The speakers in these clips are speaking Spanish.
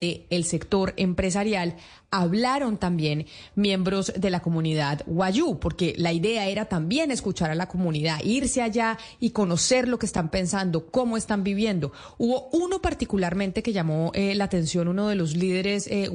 el sector empresarial, hablaron también miembros de la comunidad Guayú, porque la idea era también escuchar a la comunidad, irse allá y conocer lo que están pensando, cómo están viviendo. Hubo uno particularmente que llamó eh, la atención, uno de los líderes eh,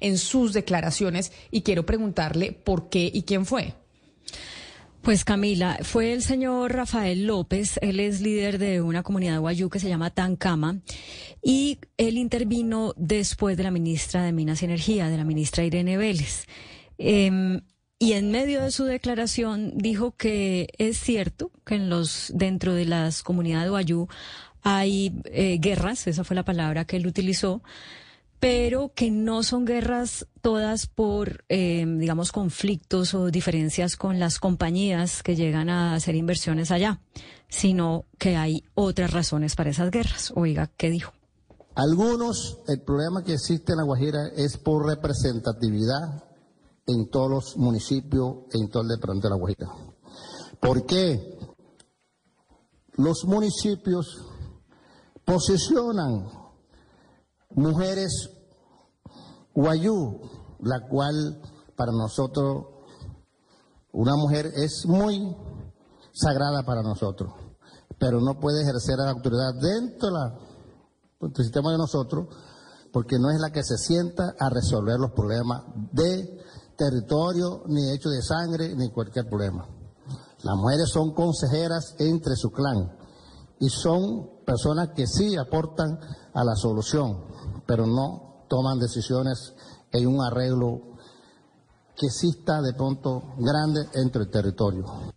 en sus declaraciones, y quiero preguntarle por qué y quién fue. Pues Camila, fue el señor Rafael López, él es líder de una comunidad guayú que se llama Tancama y él intervino después de la ministra de Minas y Energía, de la ministra Irene Vélez. Em, y en medio de su declaración dijo que es cierto que en los dentro de las comunidades guayú hay eh, guerras, esa fue la palabra que él utilizó, pero que no son guerras todas por, eh, digamos, conflictos o diferencias con las compañías que llegan a hacer inversiones allá, sino que hay otras razones para esas guerras. Oiga, ¿qué dijo? Algunos, el problema que existe en La Guajira es por representatividad en todos los municipios, en todo el departamento de La Guajira. ¿Por qué? Los municipios posicionan mujeres guayú, la cual para nosotros una mujer es muy sagrada para nosotros, pero no puede ejercer la autoridad dentro del sistema de nosotros porque no es la que se sienta a resolver los problemas de territorio, ni hecho de sangre, ni cualquier problema. Las mujeres son consejeras entre su clan y son personas que sí aportan a la solución pero no toman decisiones en un arreglo que exista de pronto grande entre el territorio.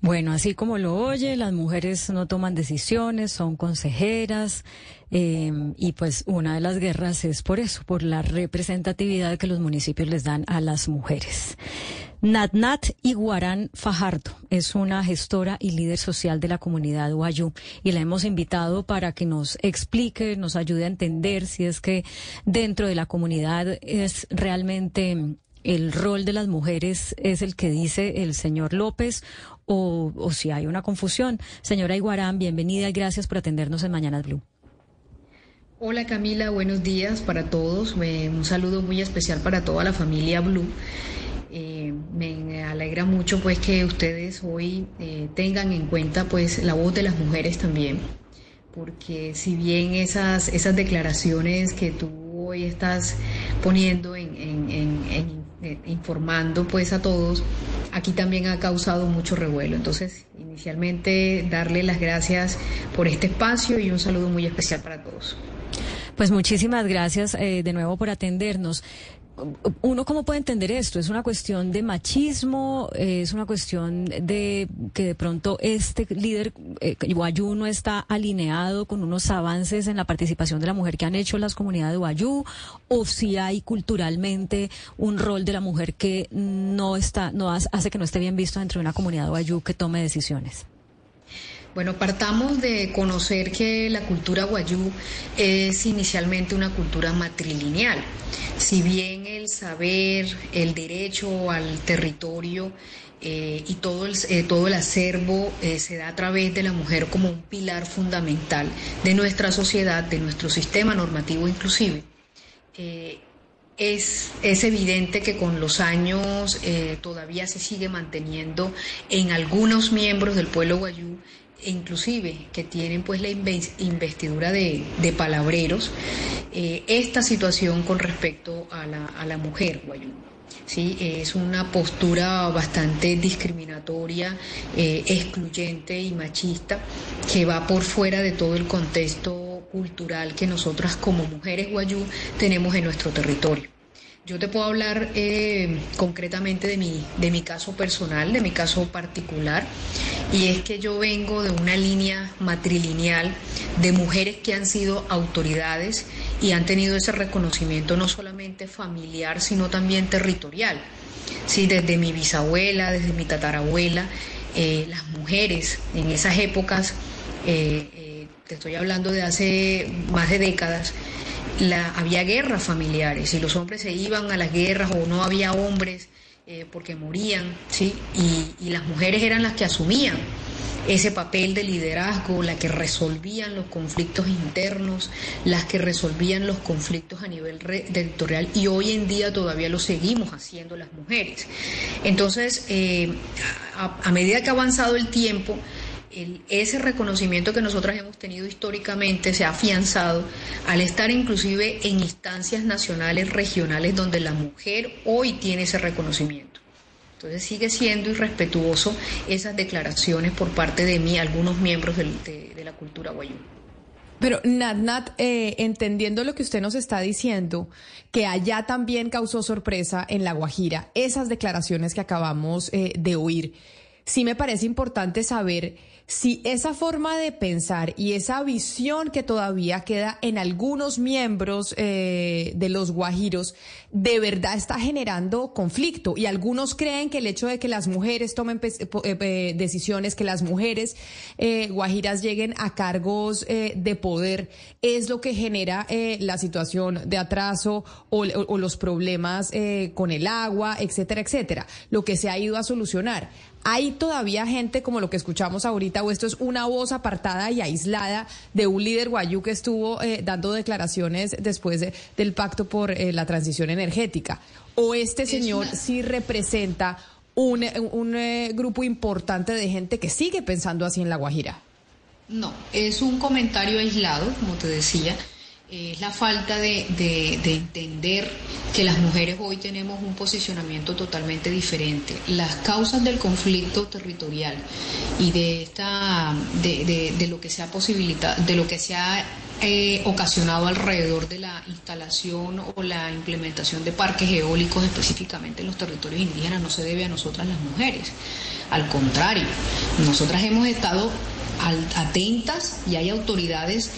Bueno, así como lo oye, las mujeres no toman decisiones, son consejeras eh, y pues una de las guerras es por eso, por la representatividad que los municipios les dan a las mujeres. Natnat Iguarán Fajardo es una gestora y líder social de la comunidad Guayú y la hemos invitado para que nos explique, nos ayude a entender si es que dentro de la comunidad es realmente el rol de las mujeres es el que dice el señor López o, si hay una confusión. Señora Iguarán, bienvenida y gracias por atendernos en Mañanas Blue. Hola Camila, buenos días para todos. Un saludo muy especial para toda la familia Blue. Eh, me alegra mucho pues que ustedes hoy eh, tengan en cuenta pues la voz de las mujeres también, porque si bien esas, esas declaraciones que tú hoy estás poniendo en, eh, informando pues a todos, aquí también ha causado mucho revuelo. Entonces, inicialmente darle las gracias por este espacio y un saludo muy especial para todos. Pues muchísimas gracias de nuevo por atendernos uno cómo puede entender esto? ¿Es una cuestión de machismo? ¿Es una cuestión de que de pronto este líder eh, Guayú no está alineado con unos avances en la participación de la mujer que han hecho las comunidades de Guayú? ¿O si hay culturalmente un rol de la mujer que no está, no hace que no esté bien visto dentro de una comunidad de Guayú que tome decisiones? Bueno, partamos de conocer que la cultura guayú es inicialmente una cultura matrilineal. Si bien saber, el derecho al territorio eh, y todo el, eh, todo el acervo eh, se da a través de la mujer como un pilar fundamental de nuestra sociedad, de nuestro sistema normativo inclusive. Es, es, evidente que con los años todavía se sigue manteniendo en algunos miembros del pueblo guayú inclusive que tienen pues la investidura de, palabreros, eh, esta situación con respecto a la, a la mujer guayú. Sí, es una postura bastante discriminatoria, eh, excluyente y machista que va por fuera de todo el contexto cultural que nosotras como mujeres guayú tenemos en nuestro territorio. Yo te puedo hablar eh, concretamente de mi, de mi caso personal, de mi caso particular, y es que yo vengo de una línea matrilineal de mujeres que han sido autoridades y han tenido ese reconocimiento no solamente familiar, sino también territorial. Sí, desde mi bisabuela, desde mi tatarabuela, eh, las mujeres en esas épocas, eh, te estoy hablando de hace más de décadas, la, había guerras familiares y los hombres se iban a las guerras o no había hombres eh, porque morían, ¿sí? Y, las mujeres eran las que asumían ese papel de liderazgo, las que resolvían los conflictos internos, las que resolvían los conflictos a nivel territorial y hoy en día todavía lo seguimos haciendo las mujeres. Entonces, eh, a, medida que ha avanzado el tiempo, ese reconocimiento que nosotras hemos tenido históricamente se ha afianzado al estar inclusive en instancias nacionales, regionales, donde la mujer hoy tiene ese reconocimiento. Entonces sigue siendo irrespetuoso esas declaraciones por parte de mí, algunos miembros de, la cultura guayú. Pero Nat, Nat eh, entendiendo lo que usted nos está diciendo, que allá también causó sorpresa en La Guajira, esas declaraciones que acabamos eh, de oír, sí me parece importante saber si esa forma de pensar y esa visión que todavía queda en algunos miembros eh, de los guajiros de verdad está generando conflicto y algunos creen que el hecho de que las mujeres tomen eh, eh, decisiones, que las mujeres guajiras lleguen a cargos de poder es lo que genera la situación de atraso o, o los problemas con el agua, etcétera, etcétera, lo que se ha ido a solucionar. ¿Hay todavía gente como lo que escuchamos ahorita o esto es una voz apartada y aislada de un líder guayú que estuvo eh, dando declaraciones después del pacto por eh, la transición energética? ¿O este señor sí representa un, eh, grupo importante de gente que sigue pensando así en La Guajira? No, es un comentario aislado, como te decía es la falta de, entender que las mujeres hoy tenemos un posicionamiento totalmente diferente. Las causas del conflicto territorial y de esta de, lo que se ha de lo que se ha eh, ocasionado alrededor de la instalación o la implementación de parques eólicos específicamente en los territorios indígenas no se debe a nosotras las mujeres. Al contrario, nosotras hemos estado atentas y hay autoridades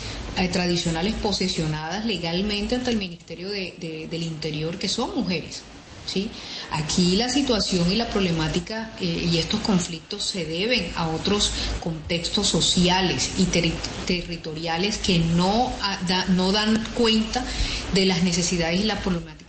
tradicionales posesionadas legalmente ante el Ministerio del Interior, que son mujeres. ¿sí? Aquí la situación y la problemática eh, y estos conflictos se deben a otros contextos sociales y territoriales que no, no dan cuenta de las necesidades y las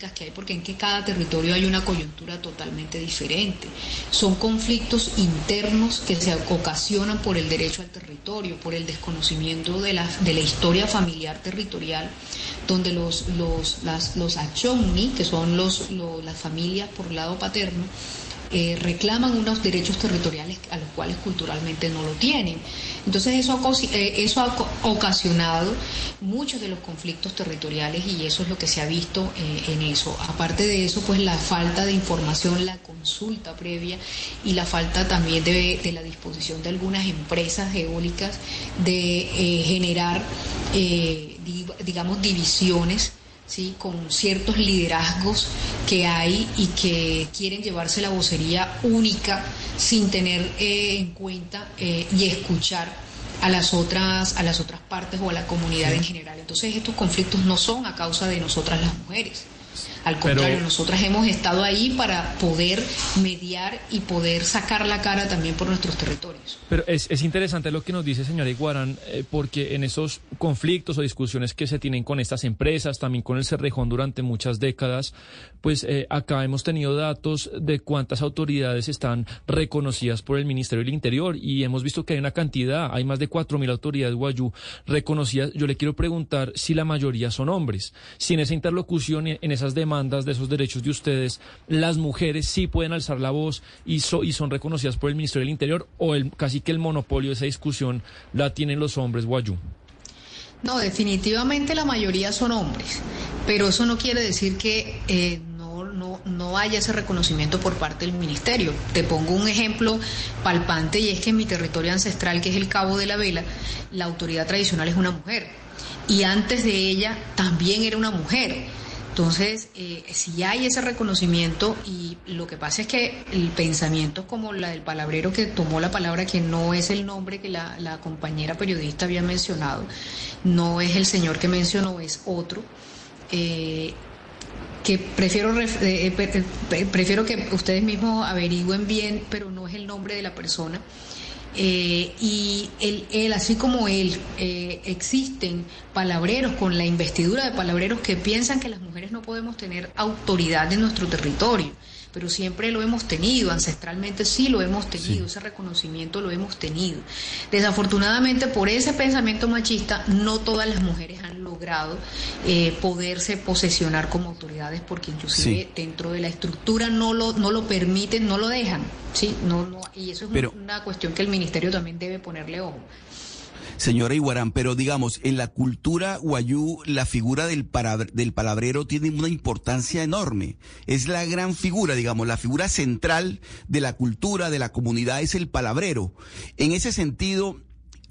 que hay, porque en que cada territorio hay una coyuntura totalmente diferente. Son conflictos internos que se ocasionan por el derecho al territorio, por el desconocimiento de la, de la historia familiar territorial, donde los, los, las, los que son los, las familias por lado paterno, eh, reclaman unos derechos territoriales a los cuales culturalmente no lo tienen. Entonces eso, eh, eso ha ocasionado muchos de los conflictos territoriales y eso es lo que se ha visto eh, en eso. Aparte de eso, pues la falta de información, la consulta previa y la falta también de, la disposición de algunas empresas eólicas de generar, digamos, divisiones ¿sí? con ciertos liderazgos que hay y que quieren llevarse la vocería única sin tener eh, en cuenta eh, y escuchar a las otras a las otras partes o a la comunidad en general. Entonces estos conflictos no son a causa de nosotras las mujeres. Al contrario, nosotras hemos estado ahí para poder mediar y poder sacar la cara también por nuestros territorios. Pero es, es interesante lo que nos dice señora Iguarán, eh, porque en esos conflictos o discusiones que se tienen con estas empresas, también con el Cerrejón durante muchas décadas, pues eh, acá hemos tenido datos de cuántas autoridades están reconocidas por el Ministerio del Interior y hemos visto que hay una cantidad, hay más de 4.000 autoridades guayú reconocidas. Yo le quiero preguntar si la mayoría son hombres, si en esa interlocución, en esas demandas, de esos derechos de ustedes, las mujeres sí pueden alzar la voz y, y son reconocidas por el Ministerio del Interior o el, casi que el monopolio de esa discusión la tienen los hombres guayú? No, definitivamente la mayoría son hombres, pero eso no quiere decir que eh, no, no, haya ese reconocimiento por parte del ministerio. Te pongo un ejemplo palpante y es que en mi territorio ancestral, que es el Cabo de la Vela, la autoridad tradicional es una mujer y antes de ella también era una mujer. Entonces, eh, si hay ese reconocimiento y lo que pasa es que el pensamiento como la del palabrero que tomó la palabra, que no es el nombre que la, compañera periodista había mencionado, no es el señor que mencionó, es otro. Eh, que prefiero eh, prefiero que ustedes mismos averigüen bien, pero no es el nombre de la persona. Eh, y él, así como él, eh, existen palabreros con la investidura de palabreros que piensan que las mujeres no podemos tener autoridad en nuestro territorio pero siempre lo hemos tenido, ancestralmente sí lo hemos tenido, ese reconocimiento lo hemos tenido. Desafortunadamente por ese pensamiento machista no todas las mujeres han logrado eh, poderse posesionar como autoridades porque inclusive dentro de la estructura no lo, no lo permiten, no lo dejan, ¿sí? No, no, y eso es una cuestión que el ministerio también debe ponerle ojo señora Iguarán, pero digamos, en la cultura guayú, la figura del, del palabrero tiene una importancia enorme. Es la gran figura, digamos, la figura central de la cultura, de la comunidad, es el palabrero. En ese sentido,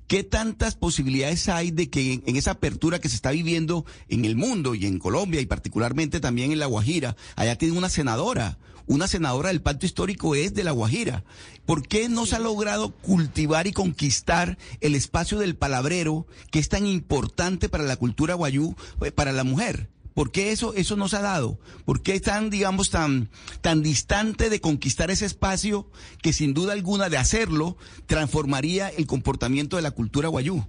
¿Qué tantas posibilidades hay de que en, esa apertura que se está viviendo en el mundo y en Colombia y particularmente también en La Guajira, allá tiene una senadora, una senadora del pacto histórico es de La Guajira. ¿Por qué no se ha logrado cultivar y conquistar el espacio del palabrero que es tan importante para la cultura guayú, eh, para la mujer? ¿Por qué eso, eso no se ha dado? ¿Por qué tan, digamos, tan, tan distante de conquistar ese espacio que sin duda alguna de hacerlo transformaría el comportamiento de la cultura guayú?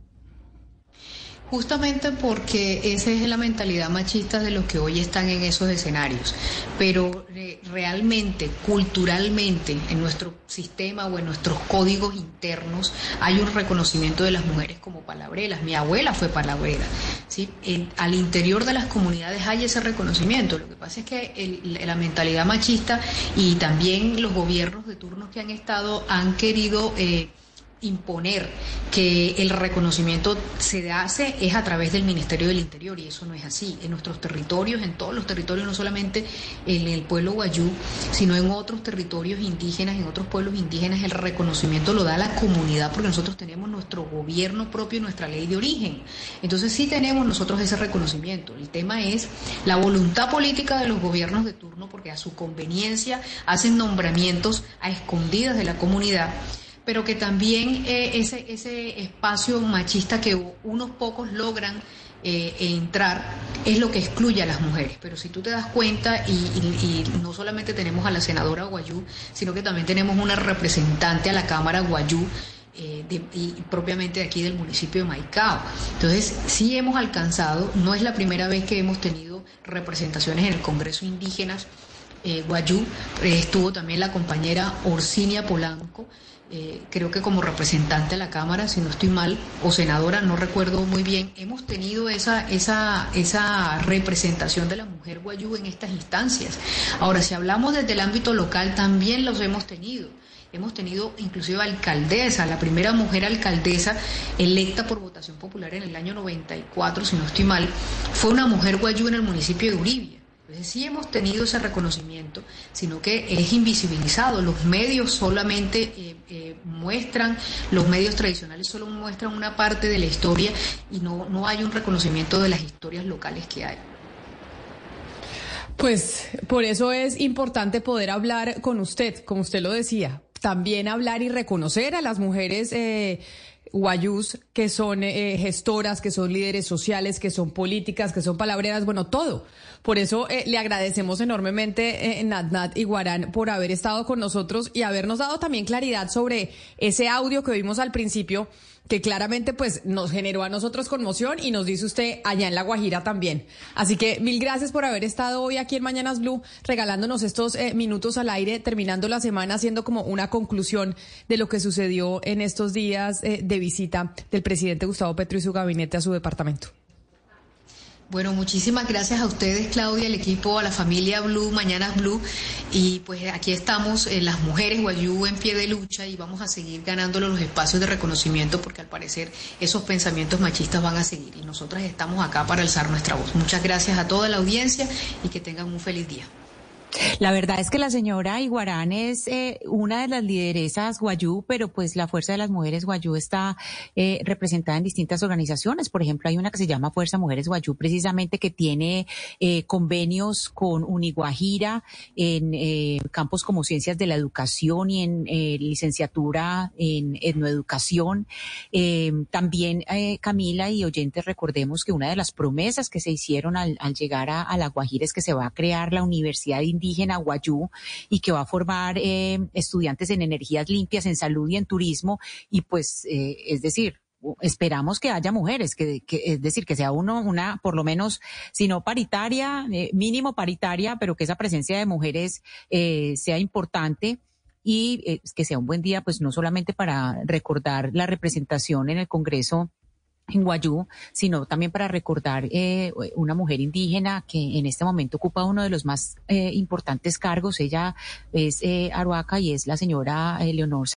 Justamente porque esa es la mentalidad machista de los que hoy están en esos escenarios. Pero eh, realmente, culturalmente, en nuestro sistema o en nuestros códigos internos hay un reconocimiento de las mujeres como palabreras. Mi abuela fue palabrera. ¿sí? al interior de las comunidades hay ese reconocimiento. Lo que pasa es que la mentalidad machista y también los gobiernos de turnos que han estado han querido... Eh, imponer que el reconocimiento se hace es a través del Ministerio del Interior y eso no es así. En nuestros territorios, en todos los territorios, no solamente en el pueblo guayú, sino en otros territorios indígenas, en otros pueblos indígenas, el reconocimiento lo da la comunidad porque nosotros tenemos nuestro gobierno propio y nuestra ley de origen. Entonces sí tenemos nosotros ese reconocimiento. El tema es la voluntad política de los gobiernos de turno porque a su conveniencia hacen nombramientos a escondidas de la comunidad pero que también eh, ese, ese espacio machista que unos pocos logran eh, entrar es lo que excluye a las mujeres. Pero si tú te das cuenta, y, no solamente tenemos a la senadora Guayú, sino que también tenemos una representante a la Cámara Guayú, eh, y propiamente aquí del municipio de Maicao. Entonces, sí hemos alcanzado, no es la primera vez que hemos tenido representaciones en el Congreso Indígenas Guayú, estuvo también la compañera Orsinia Polanco. Eh, creo que como representante de la Cámara, si no estoy mal, o senadora, no recuerdo muy bien, hemos tenido esa, esa, esa representación de la mujer guayú en estas instancias. Ahora, si hablamos desde el ámbito local, también los hemos tenido. Hemos tenido inclusive alcaldesa, la primera mujer alcaldesa electa por votación popular en el año 94, si no estoy mal, fue una mujer guayú en el municipio de Uribia. Sí hemos tenido ese reconocimiento, sino que es invisibilizado. Los medios solamente eh, eh, muestran, los medios tradicionales solo muestran una parte de la historia y no, no hay un reconocimiento de las historias locales que hay. Pues por eso es importante poder hablar con usted, como usted lo decía, también hablar y reconocer a las mujeres. Eh, guayús que son eh, gestoras, que son líderes sociales, que son políticas, que son palabreras, bueno, todo. Por eso eh, le agradecemos enormemente, eh, Natnat y Guarán, por haber estado con nosotros y habernos dado también claridad sobre ese audio que vimos al principio que claramente pues nos generó a nosotros conmoción y nos dice usted allá en La Guajira también. Así que mil gracias por haber estado hoy aquí en Mañanas Blue regalándonos estos eh, minutos al aire, terminando la semana haciendo como una conclusión de lo que sucedió en estos días eh, de visita del presidente Gustavo Petro y su gabinete a su departamento. Bueno, muchísimas gracias a ustedes, Claudia, al equipo, a la familia Blue, Mañanas Blue. Y pues aquí estamos, eh, las mujeres Guayú en pie de lucha y vamos a seguir ganándole los espacios de reconocimiento porque al parecer esos pensamientos machistas van a seguir. Y nosotras estamos acá para alzar nuestra voz. Muchas gracias a toda la audiencia y que tengan un feliz día. La verdad es que la señora Iguarán es eh, una de las lideresas Guayú, pero pues la Fuerza de las Mujeres Guayú está eh, representada en distintas organizaciones. Por ejemplo, hay una que se llama Fuerza Mujeres Guayú, precisamente que tiene eh, convenios con Uniguajira en campos como ciencias de la educación y en licenciatura en etnoeducación. también, Camila y oyentes, recordemos que una de las promesas que se hicieron al, llegar a, a La Guajira es que se va a crear la Universidad Indígena indígena Guayú y que va a formar eh, estudiantes en energías limpias, en salud y en turismo. Y pues, eh, es decir, esperamos que haya mujeres, que, es decir, que sea uno, una, por lo menos, si no paritaria, eh, mínimo paritaria, pero que esa presencia de mujeres sea importante y que sea un buen día, pues no solamente para recordar la representación en el Congreso en Guayú, sino también para recordar eh, una mujer indígena que en este momento ocupa uno de los más eh, importantes cargos. Ella es eh, Aruaca y es la señora Leonor